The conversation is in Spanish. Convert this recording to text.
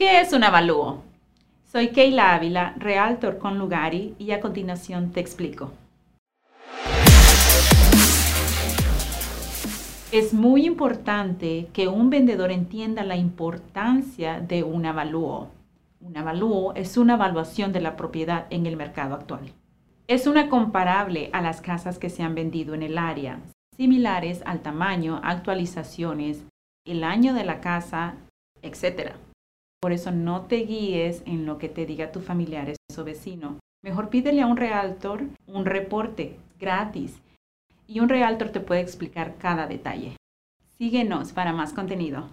¿Qué es un avalúo? Soy Keila Ávila, Realtor con Lugari y a continuación te explico. Es muy importante que un vendedor entienda la importancia de un avalúo. Un avalúo es una evaluación de la propiedad en el mercado actual. Es una comparable a las casas que se han vendido en el área, similares al tamaño, actualizaciones, el año de la casa, etc. Por eso no te guíes en lo que te diga tu familiares o vecino. Mejor pídele a un realtor un reporte gratis y un realtor te puede explicar cada detalle. Síguenos para más contenido.